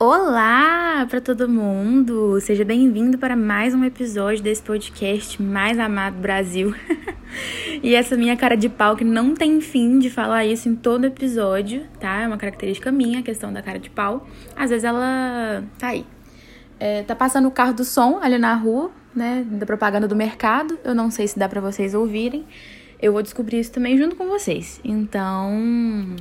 Olá para todo mundo! Seja bem-vindo para mais um episódio desse podcast mais amado do Brasil. e essa minha cara de pau que não tem fim de falar isso em todo episódio, tá? É uma característica minha, a questão da cara de pau. Às vezes ela tá aí. É, tá passando o carro do som ali na rua, né? Da propaganda do mercado. Eu não sei se dá para vocês ouvirem. Eu vou descobrir isso também junto com vocês. Então,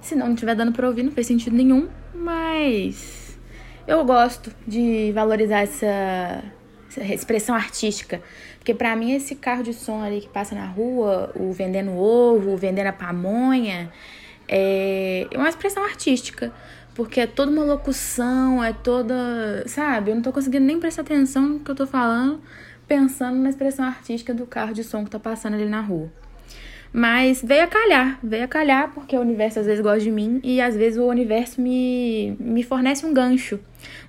se não estiver dando pra ouvir, não fez sentido nenhum mas eu gosto de valorizar essa, essa expressão artística. Porque para mim esse carro de som ali que passa na rua, o vendendo ovo, o vendendo a pamonha, é uma expressão artística. Porque é toda uma locução, é toda. Sabe? Eu não tô conseguindo nem prestar atenção no que eu tô falando, pensando na expressão artística do carro de som que tá passando ali na rua. Mas veio a calhar, veio a calhar porque o universo às vezes gosta de mim e às vezes o universo me, me fornece um gancho.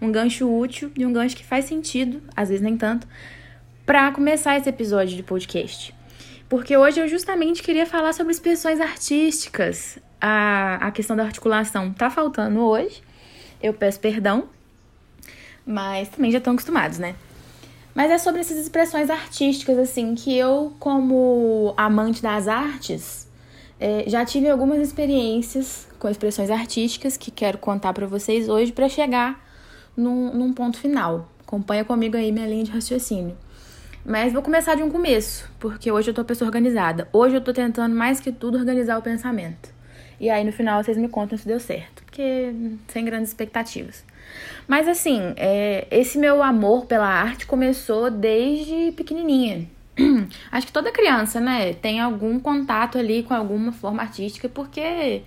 Um gancho útil e um gancho que faz sentido, às vezes nem tanto, para começar esse episódio de podcast. Porque hoje eu justamente queria falar sobre expressões artísticas. A, a questão da articulação tá faltando hoje. Eu peço perdão, mas também já estão acostumados, né? Mas é sobre essas expressões artísticas, assim, que eu, como amante das artes, é, já tive algumas experiências com expressões artísticas que quero contar para vocês hoje para chegar num, num ponto final. Acompanha comigo aí minha linha de raciocínio. Mas vou começar de um começo, porque hoje eu tô pessoa organizada. Hoje eu tô tentando mais que tudo organizar o pensamento. E aí no final vocês me contam se deu certo, porque sem grandes expectativas. Mas assim, é, esse meu amor pela arte começou desde pequenininha. Acho que toda criança, né, tem algum contato ali com alguma forma artística, porque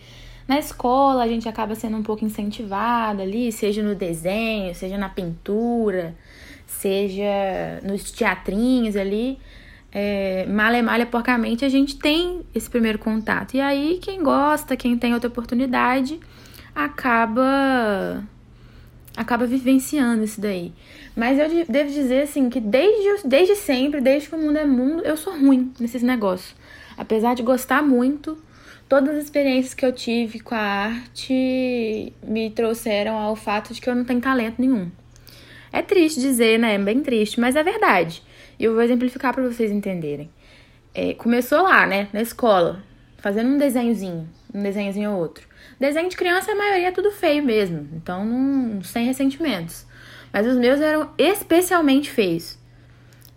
na escola a gente acaba sendo um pouco incentivada ali, seja no desenho, seja na pintura, seja nos teatrinhos ali. É, malha malha porcamente, a gente tem esse primeiro contato. E aí, quem gosta, quem tem outra oportunidade, acaba acaba vivenciando isso daí. Mas eu devo dizer assim que desde, desde sempre, desde que o mundo é mundo, eu sou ruim nesses negócios. Apesar de gostar muito, todas as experiências que eu tive com a arte me trouxeram ao fato de que eu não tenho talento nenhum. É triste dizer, né? É bem triste, mas é verdade. E eu vou exemplificar para vocês entenderem. É, começou lá, né? Na escola, fazendo um desenhozinho, um desenhozinho ou outro. Desenho de criança, a maioria é tudo feio mesmo, então não, sem ressentimentos. Mas os meus eram especialmente feios.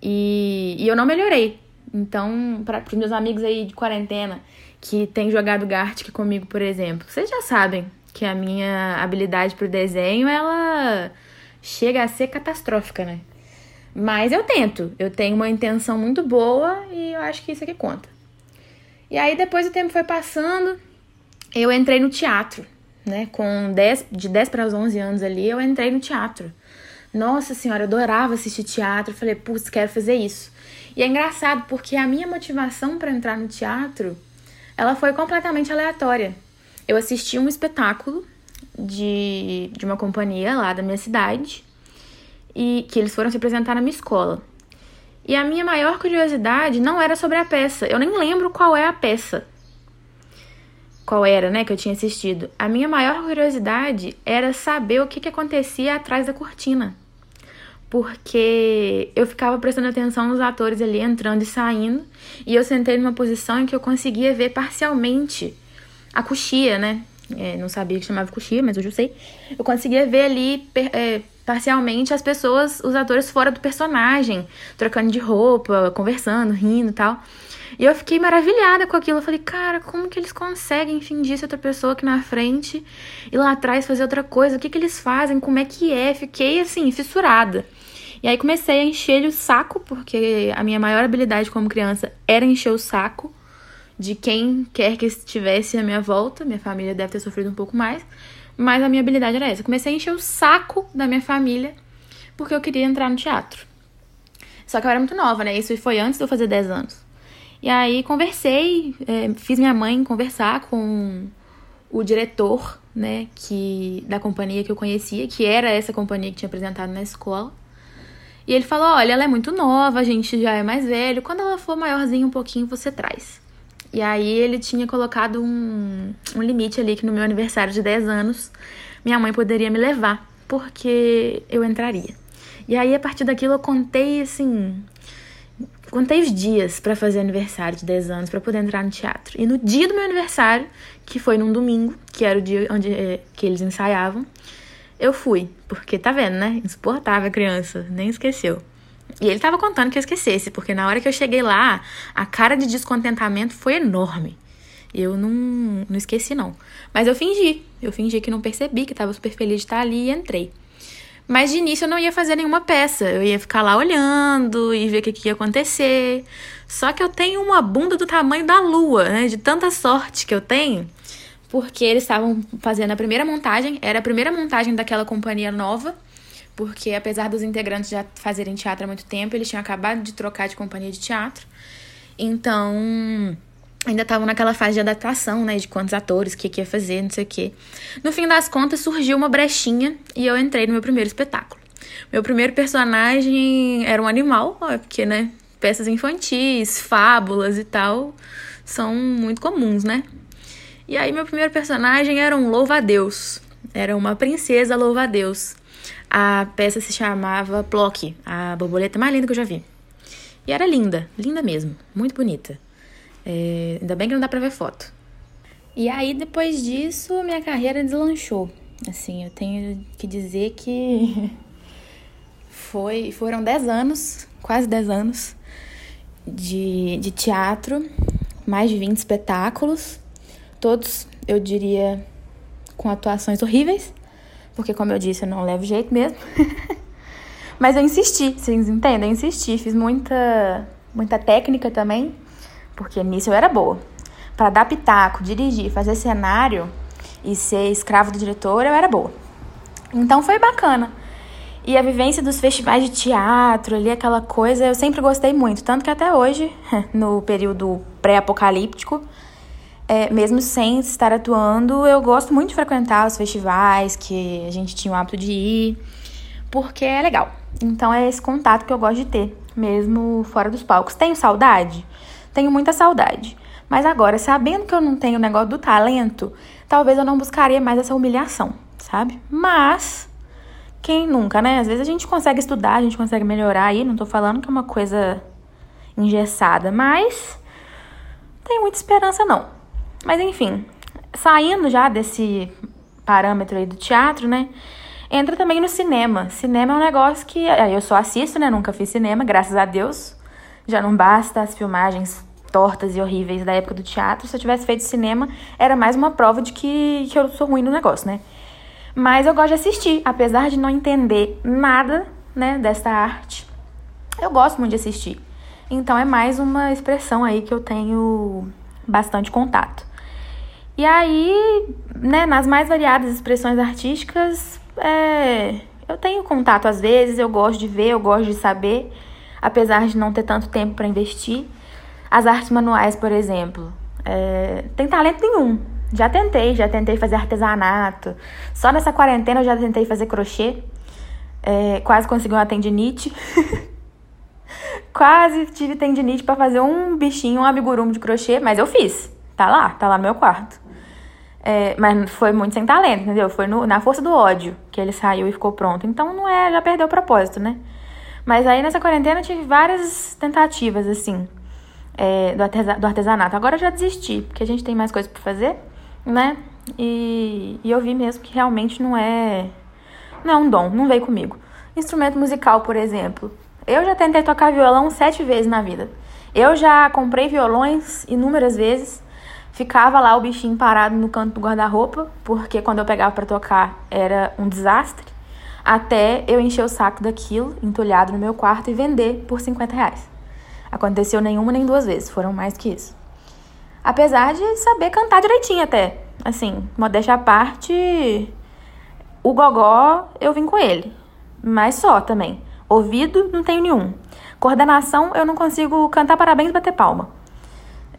E, e eu não melhorei. Então, para os meus amigos aí de quarentena que têm jogado Gartic comigo, por exemplo, vocês já sabem que a minha habilidade pro desenho, ela chega a ser catastrófica, né? Mas eu tento, eu tenho uma intenção muito boa e eu acho que isso aqui conta. E aí depois o tempo foi passando, eu entrei no teatro, né? Com 10, de 10 para os 11 anos ali, eu entrei no teatro. Nossa senhora, eu adorava assistir teatro. Falei, putz, quero fazer isso. E é engraçado porque a minha motivação para entrar no teatro, ela foi completamente aleatória. Eu assisti um espetáculo de, de uma companhia lá da minha cidade e que eles foram se apresentar na minha escola. E a minha maior curiosidade não era sobre a peça. Eu nem lembro qual é a peça qual era, né, que eu tinha assistido. A minha maior curiosidade era saber o que, que acontecia atrás da cortina. Porque eu ficava prestando atenção nos atores ali entrando e saindo, e eu sentei numa posição em que eu conseguia ver parcialmente a coxia, né? É, não sabia que chamava coxia, mas hoje eu sei. Eu conseguia ver ali é, parcialmente as pessoas, os atores fora do personagem, trocando de roupa, conversando, rindo e tal. E eu fiquei maravilhada com aquilo. Eu falei, cara, como que eles conseguem fingir ser outra pessoa aqui na frente e lá atrás fazer outra coisa? O que que eles fazem? Como é que é? Fiquei assim, fissurada. E aí comecei a encher o saco, porque a minha maior habilidade como criança era encher o saco de quem quer que estivesse à minha volta. Minha família deve ter sofrido um pouco mais, mas a minha habilidade era essa. Comecei a encher o saco da minha família porque eu queria entrar no teatro. Só que eu era muito nova, né? Isso foi antes de eu fazer 10 anos. E aí conversei, é, fiz minha mãe conversar com o diretor, né, que da companhia que eu conhecia, que era essa companhia que tinha apresentado na escola. E ele falou: "Olha, ela é muito nova, a gente já é mais velho. Quando ela for maiorzinha um pouquinho, você traz". E aí ele tinha colocado um, um limite ali que no meu aniversário de 10 anos minha mãe poderia me levar, porque eu entraria. E aí, a partir daquilo, eu contei assim. Contei os dias para fazer aniversário de 10 anos, para poder entrar no teatro. E no dia do meu aniversário, que foi num domingo, que era o dia onde é, que eles ensaiavam, eu fui. Porque tá vendo, né? Insuportável a criança, nem esqueceu. E ele tava contando que eu esquecesse, porque na hora que eu cheguei lá, a cara de descontentamento foi enorme. Eu não, não esqueci, não. Mas eu fingi. Eu fingi que não percebi, que tava super feliz de estar ali e entrei. Mas de início eu não ia fazer nenhuma peça. Eu ia ficar lá olhando e ver o que, que ia acontecer. Só que eu tenho uma bunda do tamanho da lua, né? De tanta sorte que eu tenho. Porque eles estavam fazendo a primeira montagem. Era a primeira montagem daquela companhia nova. Porque apesar dos integrantes já fazerem teatro há muito tempo, eles tinham acabado de trocar de companhia de teatro. Então ainda estavam naquela fase de adaptação, né? De quantos atores, o que, que ia fazer, não sei o quê. No fim das contas, surgiu uma brechinha e eu entrei no meu primeiro espetáculo. Meu primeiro personagem era um animal, porque, né? Peças infantis, fábulas e tal são muito comuns, né? E aí, meu primeiro personagem era um louva-a-Deus. Era uma princesa louva-a-Deus. A peça se chamava Plock, a borboleta mais linda que eu já vi. E era linda, linda mesmo, muito bonita. É, ainda bem que não dá pra ver foto. E aí, depois disso, minha carreira deslanchou. Assim, eu tenho que dizer que foi, foram 10 anos, quase 10 anos, de, de teatro, mais de 20 espetáculos, todos, eu diria, com atuações horríveis, porque, como eu disse, eu não levo jeito mesmo. Mas eu insisti, vocês entendem? Eu insisti, fiz muita, muita técnica também porque nisso eu era boa. Para pitaco, dirigir, fazer cenário e ser escravo do diretor, eu era boa. Então foi bacana. E a vivência dos festivais de teatro, ali, aquela coisa, eu sempre gostei muito. Tanto que até hoje, no período pré-apocalíptico, é, mesmo sem estar atuando, eu gosto muito de frequentar os festivais que a gente tinha o hábito de ir, porque é legal. Então é esse contato que eu gosto de ter, mesmo fora dos palcos. Tenho saudade? tenho muita saudade. Mas agora, sabendo que eu não tenho o negócio do talento, talvez eu não buscaria mais essa humilhação, sabe? Mas, quem nunca, né? Às vezes a gente consegue estudar, a gente consegue melhorar aí. Não tô falando que é uma coisa engessada, mas tenho muita esperança não. Mas enfim, saindo já desse parâmetro aí do teatro, né? Entra também no cinema. Cinema é um negócio que eu só assisto, né? Nunca fiz cinema, graças a Deus. Já não basta as filmagens tortas e horríveis da época do teatro. Se eu tivesse feito cinema, era mais uma prova de que, que eu sou ruim no negócio, né? Mas eu gosto de assistir, apesar de não entender nada, né, dessa arte. Eu gosto muito de assistir. Então é mais uma expressão aí que eu tenho bastante contato. E aí, né, nas mais variadas expressões artísticas, é, eu tenho contato às vezes, eu gosto de ver, eu gosto de saber apesar de não ter tanto tempo para investir. As artes manuais, por exemplo, é, tem talento nenhum. Já tentei, já tentei fazer artesanato. Só nessa quarentena eu já tentei fazer crochê. É, quase consegui uma tendinite. quase tive tendinite para fazer um bichinho, um amigurumi de crochê, mas eu fiz. Tá lá, tá lá no meu quarto. É, mas foi muito sem talento, entendeu? Foi no, na força do ódio que ele saiu e ficou pronto. Então não é, já perdeu o propósito, né? Mas aí nessa quarentena eu tive várias tentativas, assim, é, do, artesa do artesanato. Agora eu já desisti, porque a gente tem mais coisas para fazer, né? E, e eu vi mesmo que realmente não é, não é um dom, não veio comigo. Instrumento musical, por exemplo. Eu já tentei tocar violão sete vezes na vida. Eu já comprei violões inúmeras vezes. Ficava lá o bichinho parado no canto do guarda-roupa, porque quando eu pegava para tocar era um desastre até eu encher o saco daquilo, entulhado no meu quarto, e vender por 50 reais. Aconteceu nenhuma nem duas vezes, foram mais que isso. Apesar de saber cantar direitinho até. Assim, modéstia à parte, o gogó eu vim com ele. Mas só também. Ouvido, não tenho nenhum. Coordenação, eu não consigo cantar parabéns e bater palma.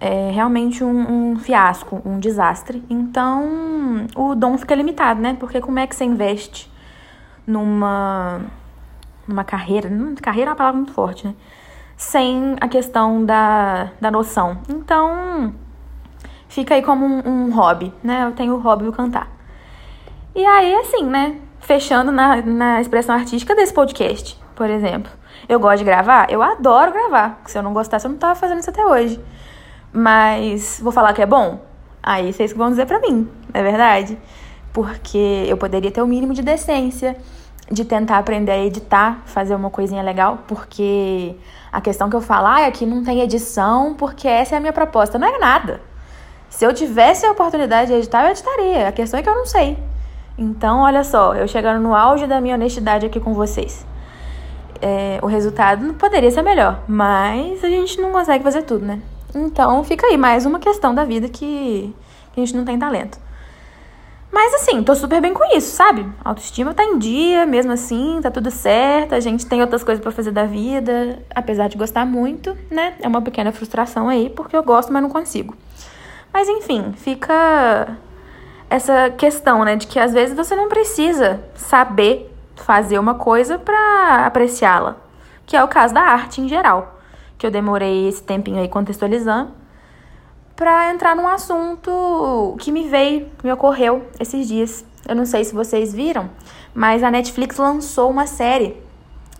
É realmente um, um, fiasco, um desastre. Então, o dom fica limitado, né? Porque como é que você investe numa, numa carreira, carreira é uma palavra muito forte, né? Sem a questão da, da noção. Então, fica aí como um, um hobby, né? Eu tenho o hobby do cantar. E aí, assim, né? Fechando na, na expressão artística desse podcast, por exemplo. Eu gosto de gravar? Eu adoro gravar. Se eu não gostasse, eu não tava fazendo isso até hoje. Mas vou falar que é bom? Aí vocês que vão dizer pra mim, não é verdade? Porque eu poderia ter o mínimo de decência de tentar aprender a editar, fazer uma coisinha legal, porque a questão que eu falo, ah, aqui não tem edição, porque essa é a minha proposta. Não é nada. Se eu tivesse a oportunidade de editar, eu editaria. A questão é que eu não sei. Então, olha só, eu chegando no auge da minha honestidade aqui com vocês é, o resultado poderia ser melhor, mas a gente não consegue fazer tudo, né? Então fica aí mais uma questão da vida que, que a gente não tem talento. Mas assim, tô super bem com isso, sabe? A autoestima tá em dia, mesmo assim, tá tudo certo. A gente tem outras coisas para fazer da vida, apesar de gostar muito, né? É uma pequena frustração aí, porque eu gosto, mas não consigo. Mas enfim, fica essa questão, né, de que às vezes você não precisa saber fazer uma coisa para apreciá-la, que é o caso da arte em geral, que eu demorei esse tempinho aí contextualizando para entrar num assunto que me veio, me ocorreu esses dias. Eu não sei se vocês viram, mas a Netflix lançou uma série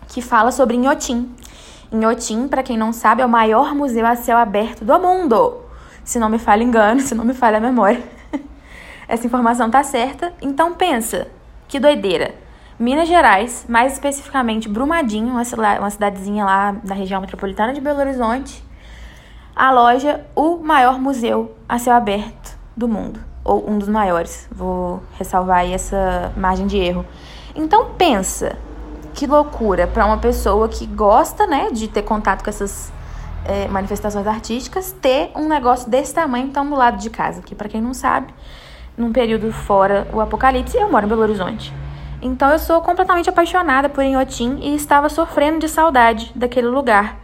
que fala sobre Inhotim. Inhotim, para quem não sabe, é o maior museu a céu aberto do mundo. Se não me falha engano, se não me falha a memória. Essa informação tá certa. Então pensa, que doideira. Minas Gerais, mais especificamente Brumadinho, uma cidadezinha lá da região metropolitana de Belo Horizonte, aloja o maior museu a céu aberto do mundo, ou um dos maiores. Vou ressalvar aí essa margem de erro. Então pensa, que loucura para uma pessoa que gosta, né, de ter contato com essas é, manifestações artísticas, ter um negócio desse tamanho tão do lado de casa. Que para quem não sabe, num período fora o apocalipse, eu moro em Belo Horizonte. Então eu sou completamente apaixonada por Inhotim e estava sofrendo de saudade daquele lugar.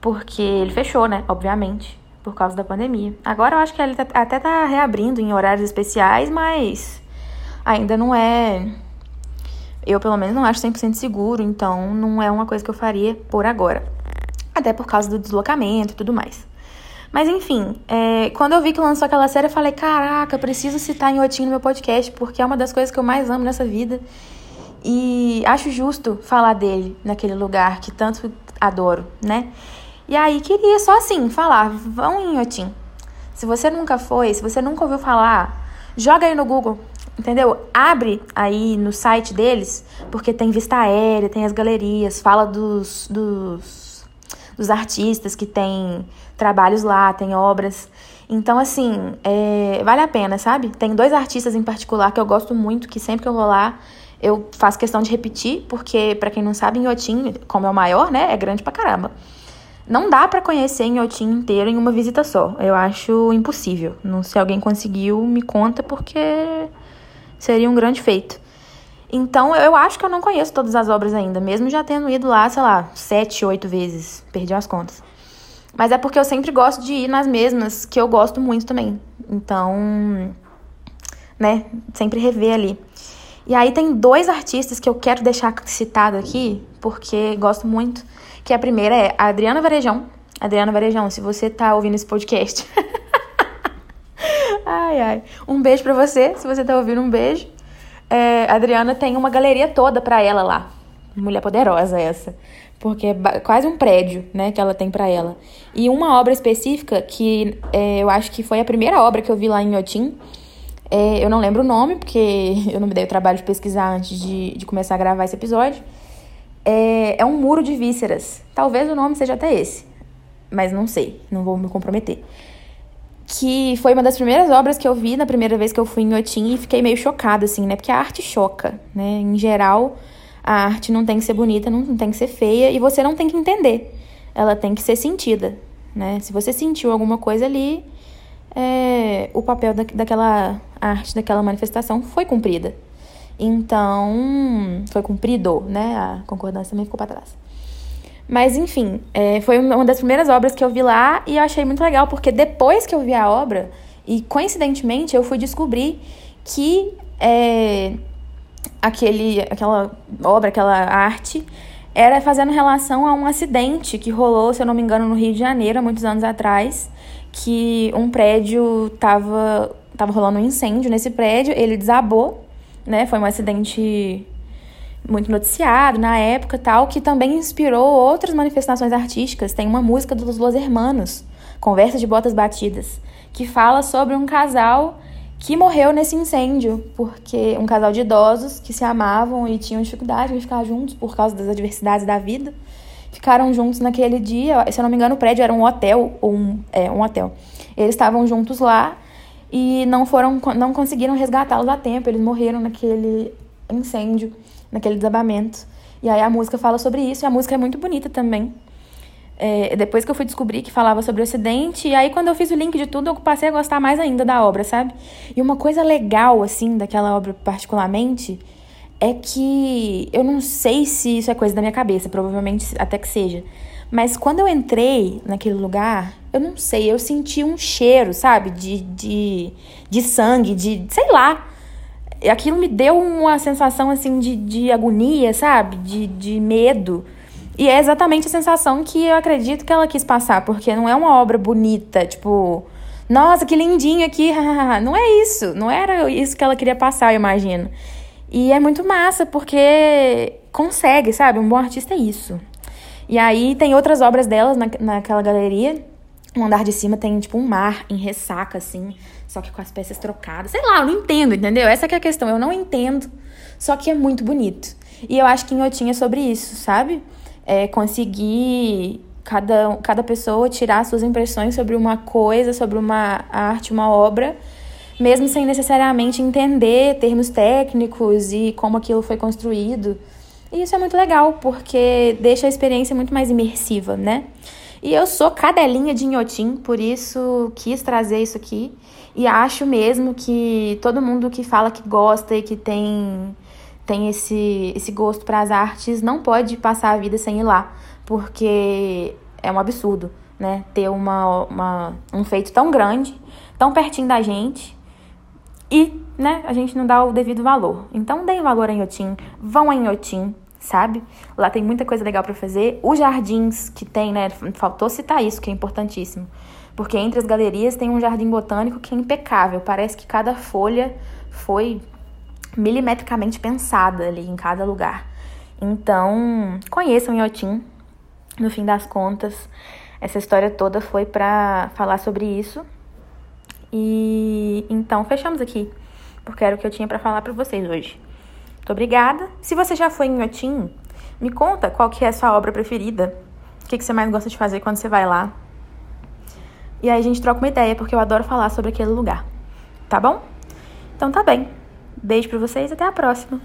Porque ele fechou, né? Obviamente, por causa da pandemia. Agora eu acho que ele tá, até tá reabrindo em horários especiais, mas ainda não é. Eu, pelo menos, não acho 100% seguro, então não é uma coisa que eu faria por agora. Até por causa do deslocamento e tudo mais. Mas enfim, é, quando eu vi que lançou aquela série, eu falei: caraca, preciso citar Inhotim no meu podcast, porque é uma das coisas que eu mais amo nessa vida. E acho justo falar dele naquele lugar que tanto adoro, né? E aí queria só assim falar, vão em Inhotim. Se você nunca foi, se você nunca ouviu falar, joga aí no Google, entendeu? Abre aí no site deles, porque tem vista aérea, tem as galerias, fala dos, dos, dos artistas que tem trabalhos lá, tem obras. Então, assim, é, vale a pena, sabe? Tem dois artistas em particular que eu gosto muito, que sempre que eu vou lá, eu faço questão de repetir, porque, para quem não sabe, Inhotim, como é o maior, né, é grande pra caramba. Não dá para conhecer Inhotim inteiro em uma visita só. Eu acho impossível. Não se alguém conseguiu, me conta, porque seria um grande feito. Então, eu acho que eu não conheço todas as obras ainda, mesmo já tendo ido lá, sei lá, sete, oito vezes. Perdi as contas. Mas é porque eu sempre gosto de ir nas mesmas, que eu gosto muito também. Então, né, sempre rever ali. E aí tem dois artistas que eu quero deixar citado aqui, porque gosto muito. Que a primeira é a Adriana Varejão. Adriana Varejão, se você tá ouvindo esse podcast. ai, ai. Um beijo pra você, se você tá ouvindo, um beijo. É, a Adriana tem uma galeria toda pra ela lá. Mulher poderosa essa. Porque é quase um prédio, né, que ela tem pra ela. E uma obra específica que é, eu acho que foi a primeira obra que eu vi lá em Otim é, eu não lembro o nome, porque eu não me dei o trabalho de pesquisar antes de, de começar a gravar esse episódio. É, é um muro de vísceras. Talvez o nome seja até esse, mas não sei, não vou me comprometer. Que foi uma das primeiras obras que eu vi na primeira vez que eu fui em Otim e fiquei meio chocada, assim, né? Porque a arte choca, né? Em geral, a arte não tem que ser bonita, não tem que ser feia e você não tem que entender. Ela tem que ser sentida, né? Se você sentiu alguma coisa ali, é, o papel da, daquela arte, daquela manifestação foi cumprida. Então, foi cumprido, né? A concordância também ficou para trás. Mas, enfim, é, foi uma das primeiras obras que eu vi lá e eu achei muito legal, porque depois que eu vi a obra, e coincidentemente eu fui descobrir que é, aquele, aquela obra, aquela arte, era fazendo relação a um acidente que rolou, se eu não me engano, no Rio de Janeiro, há muitos anos atrás, que um prédio tava, tava rolando um incêndio nesse prédio, ele desabou né? Foi um acidente muito noticiado na época tal, que também inspirou outras manifestações artísticas. Tem uma música dos Los Hermanos, Conversa de Botas Batidas, que fala sobre um casal que morreu nesse incêndio, porque um casal de idosos que se amavam e tinham dificuldade de ficar juntos por causa das adversidades da vida. Ficaram juntos naquele dia, se eu não me engano, o prédio era um hotel, ou um, é, um hotel. Eles estavam juntos lá e não foram, não conseguiram resgatá-los a tempo, eles morreram naquele incêndio naquele desabamento. E aí a música fala sobre isso, e a música é muito bonita também. É, depois que eu fui descobrir que falava sobre o acidente, e aí quando eu fiz o link de tudo, eu passei a gostar mais ainda da obra, sabe? E uma coisa legal, assim, daquela obra particularmente, é que eu não sei se isso é coisa da minha cabeça, provavelmente até que seja. Mas quando eu entrei naquele lugar, eu não sei, eu senti um cheiro, sabe? De, de, de sangue, de sei lá aquilo me deu uma sensação assim de, de agonia, sabe? De, de medo. E é exatamente a sensação que eu acredito que ela quis passar, porque não é uma obra bonita, tipo, nossa, que lindinho aqui, não é isso, não era isso que ela queria passar, eu imagino. E é muito massa, porque consegue, sabe? Um bom artista é isso. E aí tem outras obras delas na, naquela galeria. Um andar de cima tem, tipo, um mar em ressaca, assim só que com as peças trocadas. Sei lá, eu não entendo, entendeu? Essa é a questão, eu não entendo, só que é muito bonito. E eu acho que Inhotim é sobre isso, sabe? É conseguir cada, cada pessoa tirar suas impressões sobre uma coisa, sobre uma arte, uma obra, mesmo sem necessariamente entender termos técnicos e como aquilo foi construído. E isso é muito legal, porque deixa a experiência muito mais imersiva, né? E eu sou cadelinha de Inhotim, por isso quis trazer isso aqui. E acho mesmo que todo mundo que fala que gosta e que tem, tem esse, esse gosto para as artes não pode passar a vida sem ir lá, porque é um absurdo, né? Ter uma, uma, um feito tão grande, tão pertinho da gente e né, a gente não dá o devido valor. Então deem valor a Inhotim, vão a Inhotim, sabe? Lá tem muita coisa legal para fazer. Os jardins que tem, né? Faltou citar isso, que é importantíssimo. Porque entre as galerias tem um jardim botânico que é impecável. Parece que cada folha foi milimetricamente pensada ali em cada lugar. Então, conheçam Iotim. No fim das contas, essa história toda foi para falar sobre isso. E então fechamos aqui, porque era o que eu tinha para falar para vocês hoje. Muito obrigada. Se você já foi em Inhotim, me conta qual que é a sua obra preferida. O que, que você mais gosta de fazer quando você vai lá. E aí a gente troca uma ideia, porque eu adoro falar sobre aquele lugar. Tá bom? Então tá bem. Beijo pra vocês até a próxima.